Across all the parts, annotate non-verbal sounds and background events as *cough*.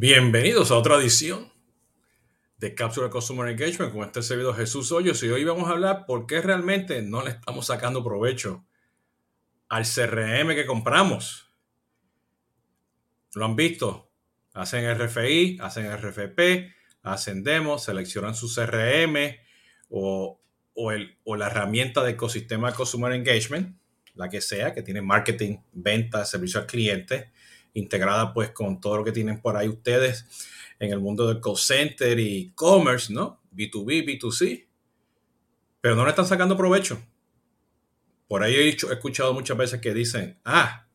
Bienvenidos a otra edición de Cápsula Customer Engagement con este servidor Jesús Hoyos y hoy vamos a hablar por qué realmente no le estamos sacando provecho al CRM que compramos. Lo han visto, hacen RFI, hacen RFP, hacen demos, seleccionan su CRM o, el, o la herramienta de ecosistema Customer Engagement, la que sea, que tiene marketing, ventas, servicio al cliente integrada pues con todo lo que tienen por ahí ustedes en el mundo del call center y e-commerce, ¿no? B2B, B2C. Pero no le están sacando provecho. Por ahí he, escuchado muchas veces que dicen, ah,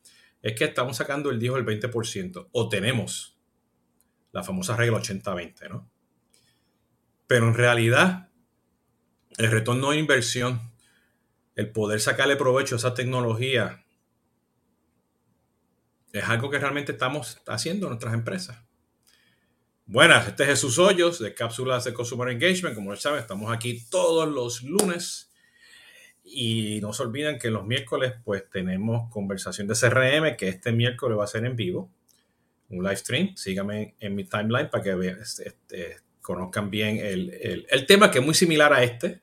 es que estamos sacando el 10 o el 20%, o tenemos la famosa regla 80-20, ¿no? Pero en realidad, el retorno de inversión, el poder sacarle provecho a esa tecnología es algo que realmente estamos haciendo en nuestras empresas. Buenas, este es Jesús Hoyos de Cápsulas de Consumer Engagement. Como ya saben, estamos aquí todos los lunes. Y no se olviden que los miércoles pues tenemos conversación de CRM, que este miércoles va a ser en vivo, un live stream. Síganme en mi timeline para que vean, este, este, conozcan bien el, tema que es muy similar a este,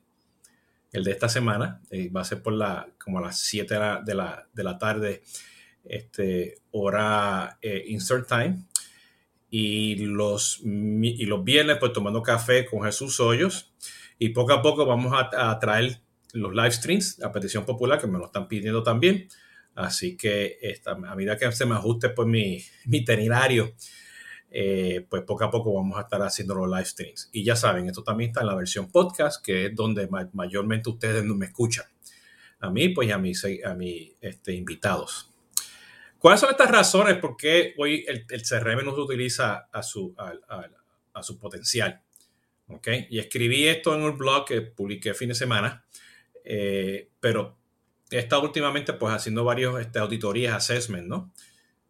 el de esta semana. Eh, va a ser por la, como a las 7 de la, de la tarde este, hora eh, insert time. Y los, y los viernes, pues tomando café con Jesús Hoyos. Y poco a poco vamos a, traer los live streams a petición popular, que me lo están pidiendo también. Así que esta, a medida que se me ajuste pues, mi, *laughs* mi itinerario, eh, pues poco a poco vamos a estar haciendo los live streams. Y ya saben, esto también está en la versión podcast, que es donde mayormente ustedes me escuchan. A mí, pues y a mis este, invitados. ¿Cuáles son estas razones por qué hoy el, CRM no se utiliza a su, a, su potencial? ¿Okay? Y escribí esto en un blog que publiqué fin de semana, eh, pero he estado últimamente pues haciendo varios este, auditorías, assessment, ¿no?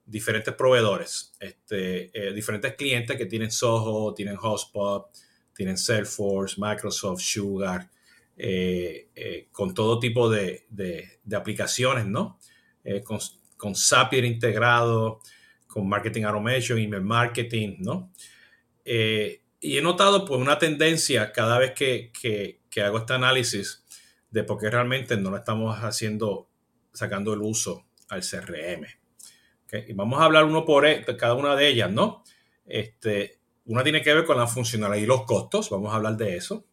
Diferentes proveedores, este, eh, diferentes clientes que tienen Soho, tienen Hotspot, tienen Salesforce, Microsoft, Sugar, eh, con todo tipo de, de aplicaciones, ¿no? Con Zapier integrado, con Marketing Automation, Email Marketing, ¿no? Eh, y he notado pues una tendencia cada vez que, hago este análisis de por qué realmente no lo estamos haciendo, sacando el uso al CRM. Y vamos a hablar uno por e, cada una de ellas, ¿no? Este, una tiene que ver con la funcionalidad y los costos, vamos a hablar de eso.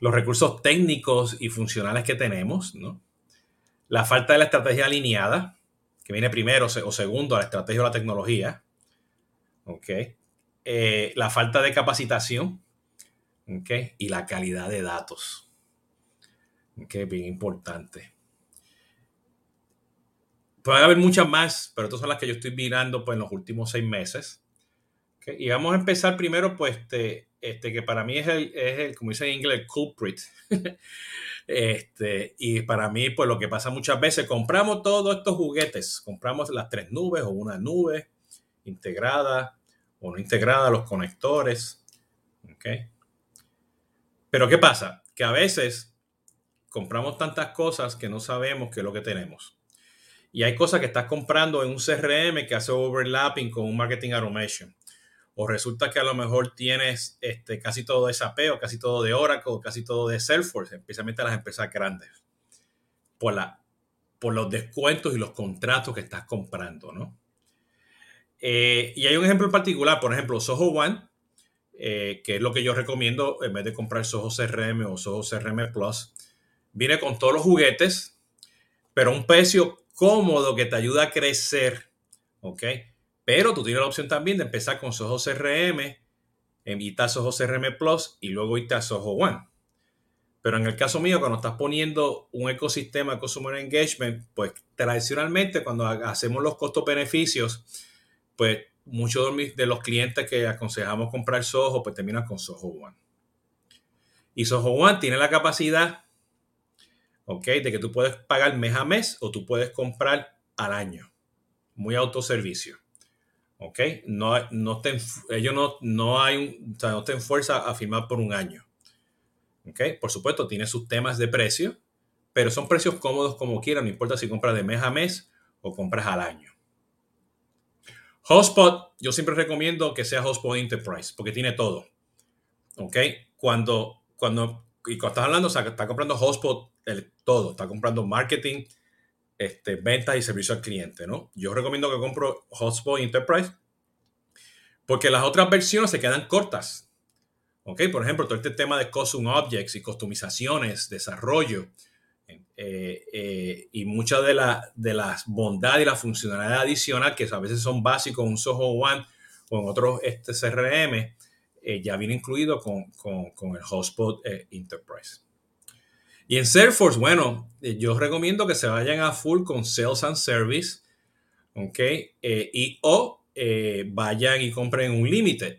Los recursos técnicos y funcionales que tenemos, ¿no? La falta de la estrategia alineada, que viene primero o segundo a la estrategia o la tecnología. ¿ok? Eh, la falta de capacitación ¿ok? y la calidad de datos. ¿ok? Bien importante. Puede haber muchas más, pero estas son las que yo estoy mirando pues, en los últimos seis meses. Y vamos a empezar primero, pues, este, este que para mí es el, es el como dice en inglés, el culprit. *laughs* Este, y para mí, pues lo que pasa muchas veces, compramos todos estos juguetes, compramos las tres nubes o una nube integrada o no integrada, los conectores. ¿ok? Pero ¿qué pasa? Que a veces compramos tantas cosas que no sabemos qué es lo que tenemos. Y hay cosas que estás comprando en un CRM que hace overlapping con un marketing automation o resulta que a lo mejor tienes este, casi todo de SAP casi todo de Oracle, casi todo de Salesforce, especialmente las empresas grandes, por, la, por los descuentos y los contratos que estás comprando, ¿no? Eh, y hay un ejemplo en particular, por ejemplo, Soho One, eh, que es lo que yo recomiendo en vez de comprar Soho CRM o Soho CRM Plus, viene con todos los juguetes, pero un precio cómodo que te ayuda a crecer. Pero tú tienes la opción también de empezar con Soho CRM, invitar Soho CRM Plus y luego irte a Soho One. Pero en el caso mío, cuando estás poniendo un ecosistema de Customer Engagement, pues tradicionalmente cuando hacemos los costos-beneficios, pues muchos de los clientes que aconsejamos comprar Soho, pues terminan con Soho One. Y Soho One tiene la capacidad, ¿ok? De que tú puedes pagar mes a mes o tú puedes comprar al año. Muy autoservicio. ¿Ok? No, no te, ellos no, no, hay o sea, no te fuerza a firmar por un año, ¿ok? Por supuesto, tiene sus temas de precio, pero son precios cómodos como quieran, no importa si compras de mes a mes o compras al año. HubSpot, yo siempre recomiendo que sea HubSpot Enterprise porque tiene todo. ¿Ok? Cuando, cuando, y cuando estás hablando, o sea, está comprando HubSpot el, todo, está comprando marketing, este, ventas y servicio al cliente, ¿no? Yo recomiendo que compro HubSpot Enterprise porque las otras versiones se quedan cortas. ¿Ok? Por ejemplo, todo este tema de custom objects y customizaciones, desarrollo eh, eh, y muchas de, de las bondades y la funcionalidad adicional que a veces son básicos en un Soho One o en otros este, CRM, eh, ya viene incluido con, con el Hotspot Enterprise. Y en Salesforce, bueno, yo recomiendo que se vayan a full con Sales and Service, ¿ok? y o vayan y compren un Limited,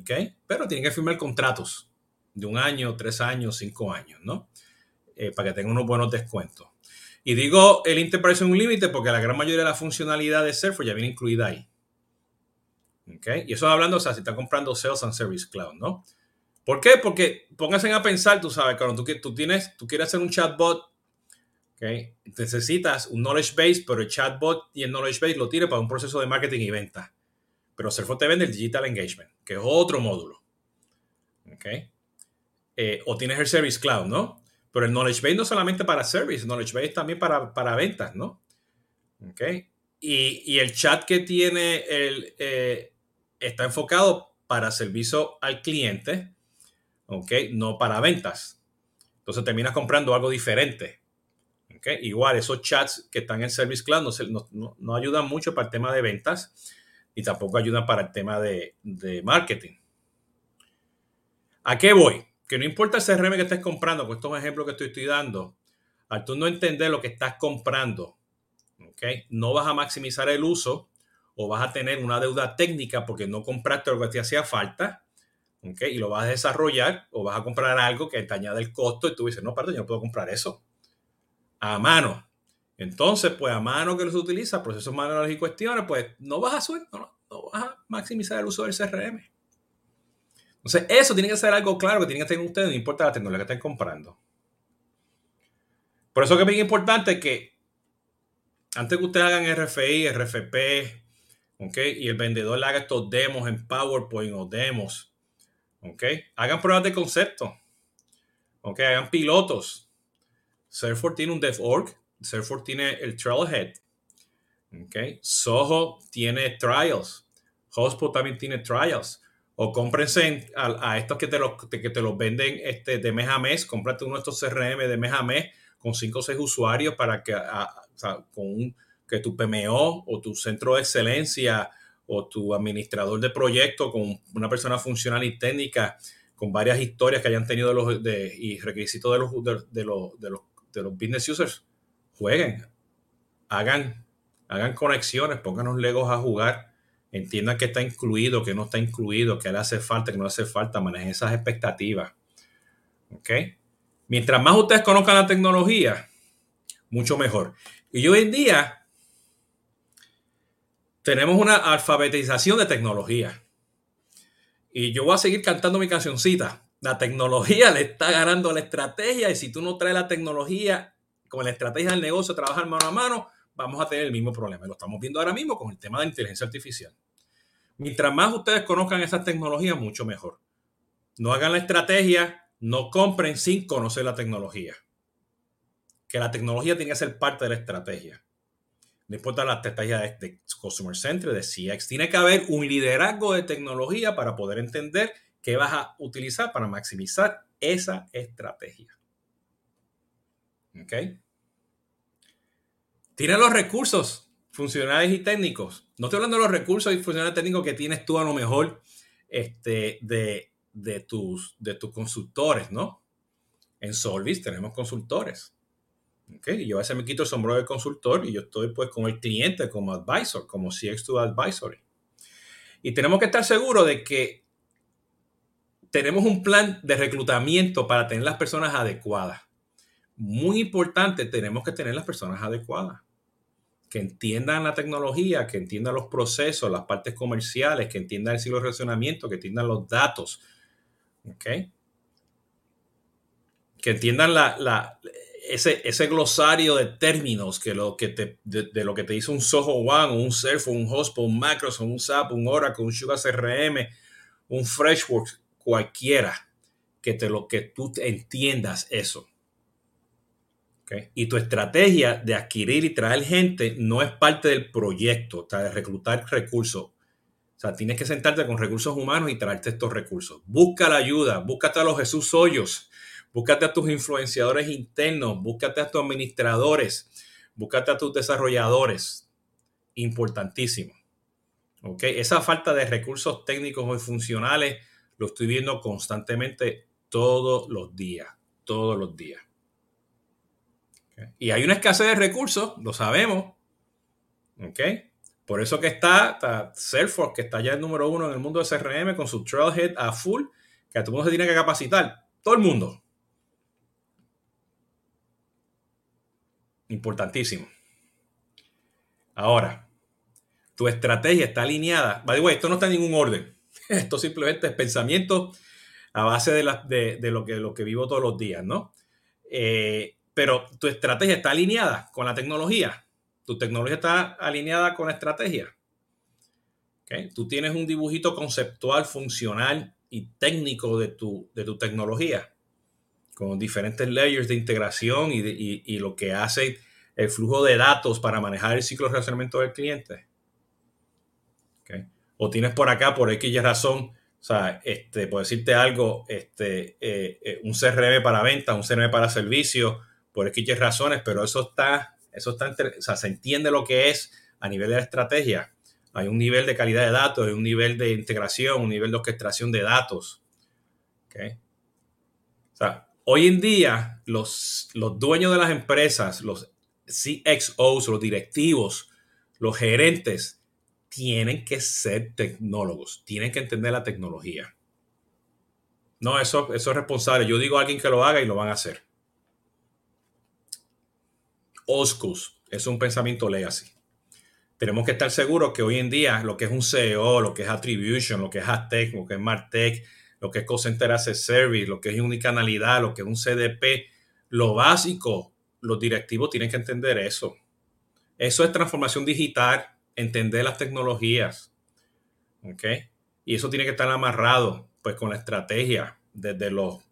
¿ok? Pero tienen que firmar contratos de un año, tres años, cinco años, ¿no? Eh, para que tengan unos buenos descuentos. Y digo el Enterprise Unlimited porque la gran mayoría de la funcionalidad de Salesforce ya viene incluida ahí. ¿Okay? Y eso hablando, o sea, si está comprando Sales and Service Cloud, ¿no? ¿Por qué? Porque pónganse a pensar, tú sabes, cuando tú, tú, tienes, tú quieres hacer un chatbot, ¿okay? necesitas un knowledge base, pero el chatbot y el knowledge base lo tiene para un proceso de marketing y venta. Pero Salesforce te vende el Digital Engagement, que es otro módulo. ¿Okay? Eh, o tienes el Service Cloud, ¿no? Pero el knowledge base no solamente para service, el knowledge base también para, para ventas, ¿no? ¿Ok? Y, el chat que tiene el, eh, está enfocado para servicio al cliente, ¿ok? No para ventas. Entonces terminas comprando algo diferente. ¿ok? Igual, esos chats que están en Service Cloud no, ayudan mucho para el tema de ventas y tampoco ayudan para el tema de, de marketing. ¿A qué voy? que no importa el CRM que estés comprando, pues estos ejemplos que estoy, estoy dando, al tú no entender lo que estás comprando, ¿okay? no vas a maximizar el uso o vas a tener una deuda técnica porque no compraste lo que te hacía falta, ¿okay? y lo vas a desarrollar o vas a comprar algo que te añade el costo y tú dices, no, perdón, yo no puedo comprar eso. A mano. Entonces, pues a mano que se utiliza, procesos manuales y cuestiones, pues no vas a subir, no vas a maximizar el uso del CRM. Entonces, eso tiene que ser algo claro que tienen que tener ustedes, no importa la tecnología que estén comprando. Por eso que es bien importante que antes que ustedes hagan RFI, RFP, ¿ok? Y el vendedor le haga estos demos en PowerPoint o demos, ¿ok? Hagan pruebas de concepto, ¿ok? Hagan pilotos. Salesforce tiene un DevOrg, Salesforce tiene el Trailhead, ¿ok? Soho tiene trials, HubSpot también tiene trials. O cómprense a, estos que te los, que te los venden este, de mes a mes. Cómprate uno de estos CRM de mes a mes con 5 o 6 usuarios para que, con que tu PMO o tu centro de excelencia o tu administrador de proyecto con una persona funcional y técnica con varias historias que hayan tenido los, de, y requisitos de los, de, los, de, los, de los business users, jueguen, hagan, hagan conexiones, pónganos legos a jugar entiendan que está incluido, que no está incluido, que le hace falta, que no hace falta, manejen esas expectativas. Mientras más ustedes conozcan la tecnología, mucho mejor. Y hoy en día tenemos una alfabetización de tecnología. Y yo voy a seguir cantando mi cancioncita. La tecnología *laughs* le está ganando la estrategia y si tú no traes la tecnología con la estrategia del negocio, trabajar mano a mano, vamos a tener el mismo problema. Lo estamos viendo ahora mismo con el tema de inteligencia artificial. Mientras más ustedes conozcan esas tecnologías, mucho mejor. No hagan la estrategia, no compren sin conocer la tecnología. Que la tecnología tiene que ser parte de la estrategia. No importa la estrategia de, Customer Center, de CX. Tiene que haber un liderazgo de tecnología para poder entender qué vas a utilizar para maximizar esa estrategia. ¿Ok? Tiene los recursos funcionales y técnicos. No estoy hablando de los recursos y funcionales técnicos que tienes tú a lo mejor este, de, tus, de tus consultores, ¿no? En Solvis tenemos consultores. Yo a veces me quito el sombrero de consultor y yo estoy pues con el cliente como advisor, como CX2 Advisory. Y tenemos que estar seguros de que tenemos un plan de reclutamiento para tener las personas adecuadas. Muy importante, tenemos que tener las personas adecuadas que entiendan la tecnología, que entiendan los procesos, las partes comerciales, que entiendan el ciclo de relacionamiento, que entiendan los datos. ¿Ok? Que entiendan la, ese, ese glosario de términos que lo que te, de, lo que te dice un Soho One, un Surf, un Hotspot, un Macros, un SAP, un Oracle, un Sugar CRM, un Freshworks, cualquiera que, te lo, que tú entiendas eso. Y tu estrategia de adquirir y traer gente no es parte del proyecto, o sea, de reclutar recursos. O sea, tienes que sentarte con recursos humanos y traerte estos recursos. Busca la ayuda, búscate a los Jesús Hoyos, búscate a tus influenciadores internos, búscate a tus administradores, búscate a tus desarrolladores. Importantísimo. ¿Ok? Esa falta de recursos técnicos y funcionales lo estoy viendo constantemente todos los días, todos los días. Y hay una escasez de recursos, lo sabemos. ¿Ok? Por eso que está, Salesforce, que está ya el número uno en el mundo de CRM con su Trailhead a full, que a todo el mundo se tiene que capacitar. Todo el mundo. Importantísimo. Ahora, tu estrategia está alineada. By the way, esto no está en ningún orden. *laughs* Esto simplemente es pensamiento a base de, lo, que, lo que vivo todos los días, ¿no? Eh, pero tu estrategia está alineada con la tecnología. Tu tecnología está alineada con la estrategia. Tú tienes un dibujito conceptual, funcional y técnico de tu, de tu tecnología, con diferentes layers de integración y, lo que hace el flujo de datos para manejar el ciclo de relacionamiento del cliente. O tienes por acá, por X razón, o sea, este, por decirte algo, este, eh, eh, un CRM para venta, un CRM para servicio, por X razones, pero eso está, eso está, o sea, se entiende lo que es a nivel de la estrategia. Hay un nivel de calidad de datos, hay un nivel de integración, un nivel de orquestación de datos. ¿Okay? O sea, hoy en día los, los dueños de las empresas, los CXOs, los directivos, los gerentes, tienen que ser tecnólogos, tienen que entender la tecnología. No, eso, es responsable. Yo digo a alguien que lo haga y lo van a hacer. Oscus es un pensamiento legacy. Tenemos que estar seguros que hoy en día lo que es un CEO, lo que es Attribution, lo que es Aztec, lo que es Martech, lo que es Call Center as Service, lo que es unicanalidad, lo que es un CDP, lo básico, los directivos tienen que entender eso. Eso es transformación digital, entender las tecnologías. Y eso tiene que estar amarrado pues con la estrategia desde los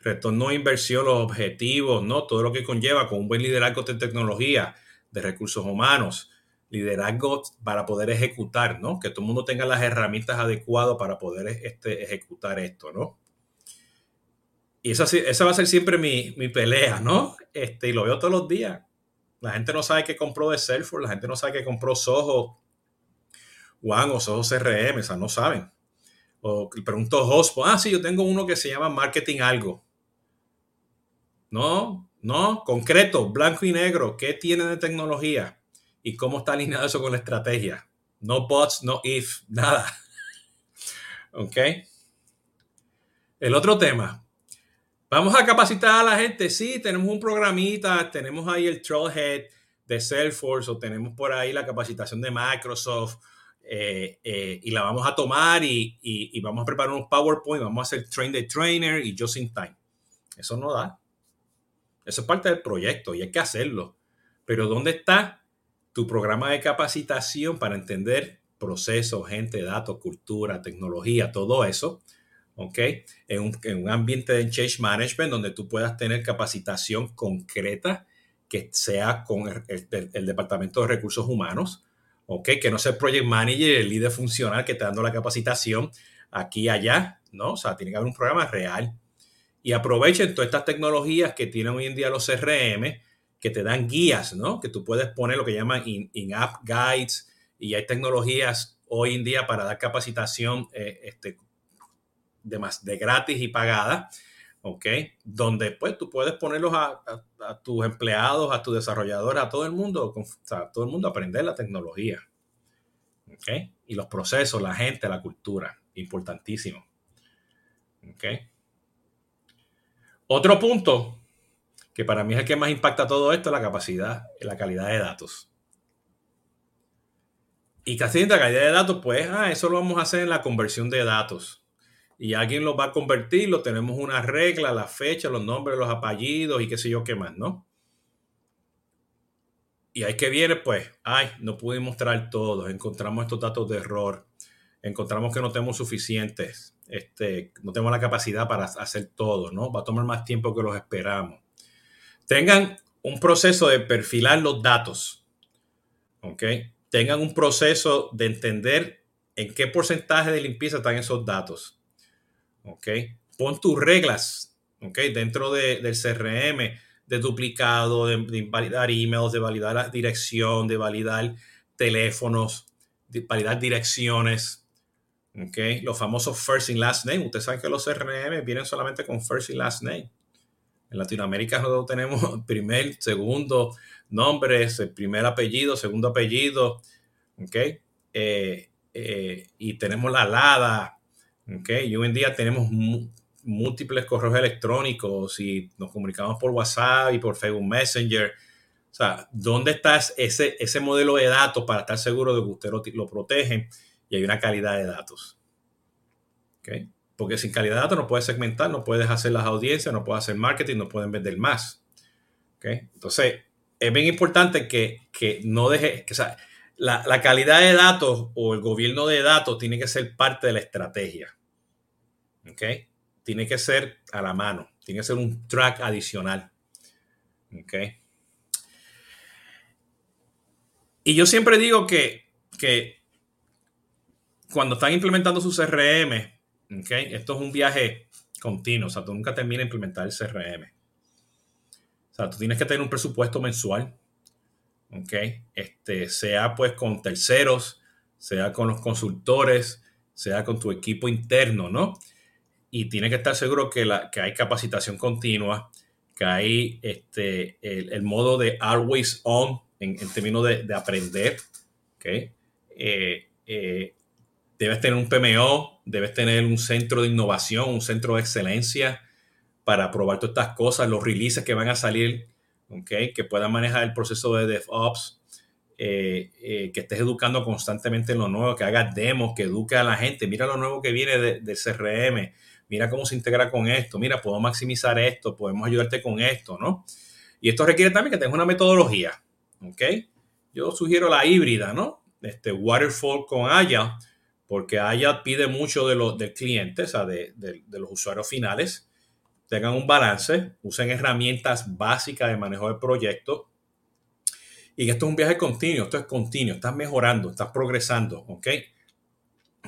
retorno de inversión, los objetivos, ¿no? Todo lo que conlleva con un buen liderazgo de tecnología, de recursos humanos, liderazgo para poder ejecutar, ¿no? Que todo el mundo tenga las herramientas adecuadas para poder este, ejecutar esto, ¿no? Y esa, esa va a ser siempre mi, pelea, ¿no? Este, y lo veo todos los días. La gente no sabe qué compró de Salesforce, la gente no sabe qué compró Soho One o Soho CRM, o sea, no saben. O pregunto Hospo, ah, sí, yo tengo uno que se llama Marketing Algo. No, no, concreto, blanco y negro. ¿Qué tiene de tecnología? ¿Y cómo está alineado eso con la estrategia? No bots, no if, nada. *laughs* ¿Ok? El otro tema. Vamos a capacitar a la gente. Sí, tenemos un programita, tenemos ahí el Trailhead de Salesforce o tenemos por ahí la capacitación de Microsoft eh, eh, y la vamos a tomar y, y, vamos a preparar unos PowerPoint, vamos a hacer train the trainer y just in time. Eso no da. Eso es parte del proyecto y hay que hacerlo. Pero ¿dónde está tu programa de capacitación para entender procesos, gente, datos, cultura, tecnología, todo eso? ¿Ok? En un, ambiente de change management donde tú puedas tener capacitación concreta que sea con el, Departamento de Recursos Humanos, ¿ok? Que no sea el Project Manager, el líder funcional que está dando la capacitación aquí y allá, ¿no? O sea, tiene que haber un programa real y aprovechen todas estas tecnologías que tienen hoy en día los CRM, que te dan guías, ¿no? Que tú puedes poner lo que llaman in-app guides y hay tecnologías hoy en día para dar capacitación eh, este, de, más, de gratis y pagada, ¿ok? Donde pues tú puedes ponerlos a, tus empleados, a tus desarrolladores, a todo el mundo, a todo el mundo aprender la tecnología, ¿ok? Y los procesos, la gente, la cultura, importantísimo, ¿ok? Otro punto que para mí es el que más impacta todo esto, la capacidad, la calidad de datos. Y casi la calidad de datos, pues, ah, eso lo vamos a hacer en la conversión de datos. y alguien los va a convertir, lo tenemos una regla, la fecha, los nombres, los apellidos y qué sé yo qué más, ¿no? Y ahí que viene, pues, ay, no pude mostrar todo, encontramos estos datos de error, encontramos que no tenemos suficientes, este, no tenemos la capacidad para hacer todo, ¿no? Va a tomar más tiempo que los esperamos. Tengan un proceso de perfilar los datos, ¿ok? Tengan un proceso de entender en qué porcentaje de limpieza están esos datos, ¿ok? Pon tus reglas, ¿ok? Dentro del CRM de duplicado, de, invalidar emails, de validar la dirección, de validar teléfonos, de validar direcciones. Okay. Los famosos first and last name. Ustedes saben que los CRM vienen solamente con first y last name. En Latinoamérica nosotros *laughs* tenemos primer, segundo nombre, primer apellido, segundo apellido. Okay. Eh, eh, y tenemos la LADA. Okay. Y hoy en día tenemos múltiples correos electrónicos y nos comunicamos por WhatsApp y por Facebook Messenger. O sea, ¿dónde está ese, ese modelo de datos para estar seguro de que usted lo, lo protege y hay una calidad de datos? ¿Okay? Porque sin calidad de datos no puedes segmentar, no puedes hacer las audiencias, no puedes hacer marketing, no pueden vender más. ¿Okay? Entonces, es bien importante que, que no deje, que, sea, la, la, calidad de datos o el gobierno de datos tiene que ser parte de la estrategia. ¿Ok? tiene que ser a la mano, tiene que ser un track adicional. ¿Ok? Y yo siempre digo que, que cuando están implementando su CRM, ¿ok? Esto es un viaje continuo, o sea, tú nunca terminas de implementar el CRM. O sea, tú tienes que tener un presupuesto mensual, ¿ok? Este, sea pues con terceros, sea con los consultores, sea con tu equipo interno, ¿no? y tiene que estar seguro que, la, que hay capacitación continua, que hay este, el, modo de always on en, términos de, aprender. ¿okay? Eh, eh, debes tener un PMO, debes tener un centro de innovación, un centro de excelencia para probar todas estas cosas, los releases que van a salir, ¿okay? que puedan manejar el proceso de DevOps, eh, que estés educando constantemente en lo nuevo, que hagas demos, que eduque a la gente. Mira lo nuevo que viene del de CRM mira cómo se integra con esto, mira, puedo maximizar esto, podemos ayudarte con esto, ¿no? Y esto requiere también que tengas una metodología, ¿ok? Yo sugiero la híbrida, ¿no? Este waterfall con Aya, porque Aya pide mucho de los del cliente, o sea, de, los usuarios finales. Tengan un balance, usen herramientas básicas de manejo de proyectos. Y esto es un viaje continuo, esto es continuo, estás mejorando, estás progresando, ¿ok?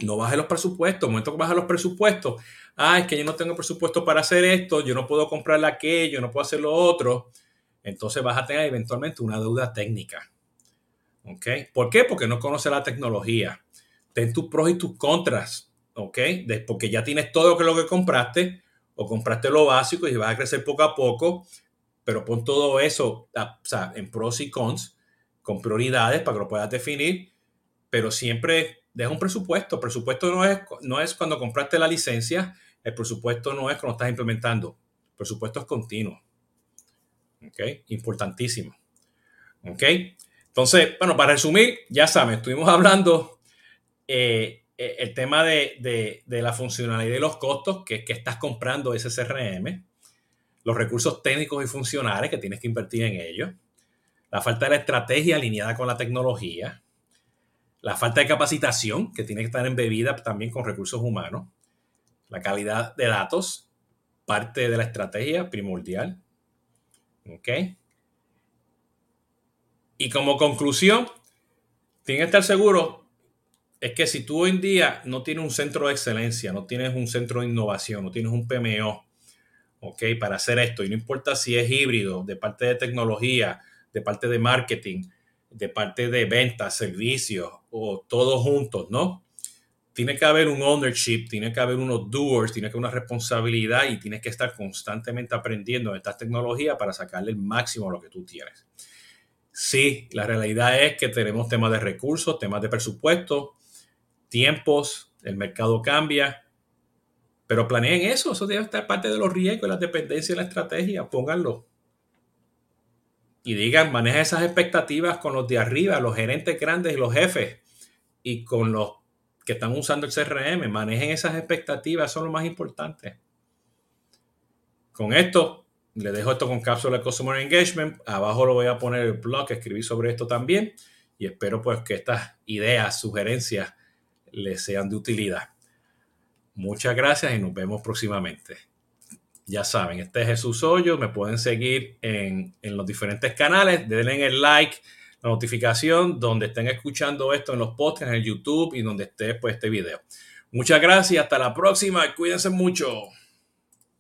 No bajes los presupuestos, el momento que bajas los presupuestos, ah, es que yo no tengo presupuesto para hacer esto, yo no puedo comprarle aquello, no puedo hacer lo otro, entonces vas a tener eventualmente una deuda técnica. ¿Ok? ¿Por qué? Porque no conoces la tecnología. Ten tus pros y tus contras. ¿Ok? porque ya tienes todo lo que compraste o compraste lo básico y vas a crecer poco a poco, pero pon todo eso en pros y cons, con prioridades para que lo puedas definir, pero siempre deja un presupuesto. El presupuesto no es, no es cuando compraste la licencia, el presupuesto no es cuando estás implementando. El presupuesto es continuo. ¿Ok? Importantísimo. ¿Ok? Entonces, bueno, para resumir, ya saben, estuvimos hablando eh, eh, el tema de, la funcionalidad y los costos que, que estás comprando ese CRM, los recursos técnicos y funcionales que tienes que invertir en ellos, la falta de la estrategia alineada con la tecnología, la falta de capacitación que tiene que estar embebida también con recursos humanos, la calidad de datos, parte de la estrategia primordial. ¿Ok? Y como conclusión, tiene que estar seguro, es que si tú hoy en día no tienes un centro de excelencia, no tienes un centro de innovación, no tienes un PMO, ¿ok? Para hacer esto, y no importa si es híbrido, de parte de tecnología, de parte de marketing, de parte de ventas, servicios o todos juntos, ¿no? tiene que haber un ownership, tiene que haber unos doers, tiene que haber una responsabilidad y tienes que estar constantemente aprendiendo de estas tecnologías para sacarle el máximo a lo que tú tienes. Sí, la realidad es que tenemos temas de recursos, temas de presupuesto, tiempos, el mercado cambia, pero planeen eso, eso debe estar parte de los riesgos, la dependencia y la estrategia, pónganlo. Y digan, maneja esas expectativas con los de arriba, los gerentes grandes y los jefes, y con los que están usando el CRM, manejen esas expectativas, son lo más importante. Con esto, le dejo esto con cápsula de Customer Engagement. Abajo lo voy a poner el blog, escribí sobre esto también. Y espero pues que estas ideas, sugerencias les sean de utilidad. Muchas gracias y nos vemos próximamente. Ya saben, este es Jesús Hoyos. Me pueden seguir en, en los diferentes canales. Denle el like, la notificación donde estén escuchando esto en los podcasts, en el YouTube y donde esté pues, este video. Muchas gracias. Hasta la próxima. Cuídense mucho.